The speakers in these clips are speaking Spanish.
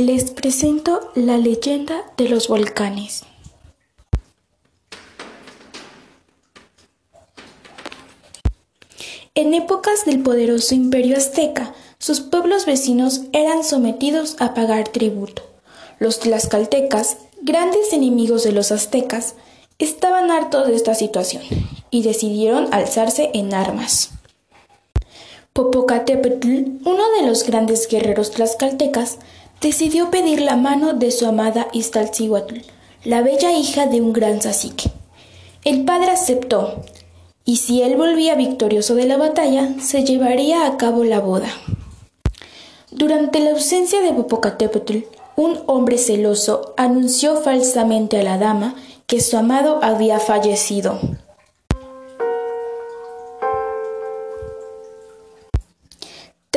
les presento la leyenda de los volcanes. En épocas del poderoso imperio azteca, sus pueblos vecinos eran sometidos a pagar tributo. Los tlaxcaltecas, grandes enemigos de los aztecas, estaban hartos de esta situación y decidieron alzarse en armas. Popocatépetl, uno de los grandes guerreros tlaxcaltecas, decidió pedir la mano de su amada Iztaccíhuatl, la bella hija de un gran cacique. El padre aceptó, y si él volvía victorioso de la batalla, se llevaría a cabo la boda. Durante la ausencia de Popocatépetl, un hombre celoso anunció falsamente a la dama que su amado había fallecido.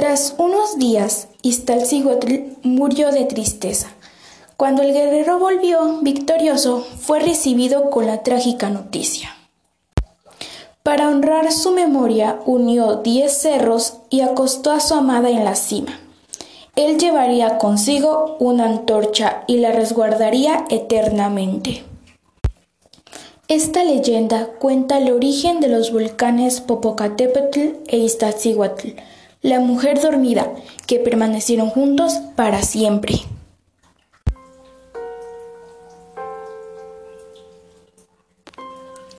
Tras unos días, Iztaccíhuatl murió de tristeza. Cuando el guerrero volvió victorioso, fue recibido con la trágica noticia. Para honrar su memoria, unió diez cerros y acostó a su amada en la cima. Él llevaría consigo una antorcha y la resguardaría eternamente. Esta leyenda cuenta el origen de los volcanes Popocatépetl e Iztaccíhuatl, la mujer dormida, que permanecieron juntos para siempre.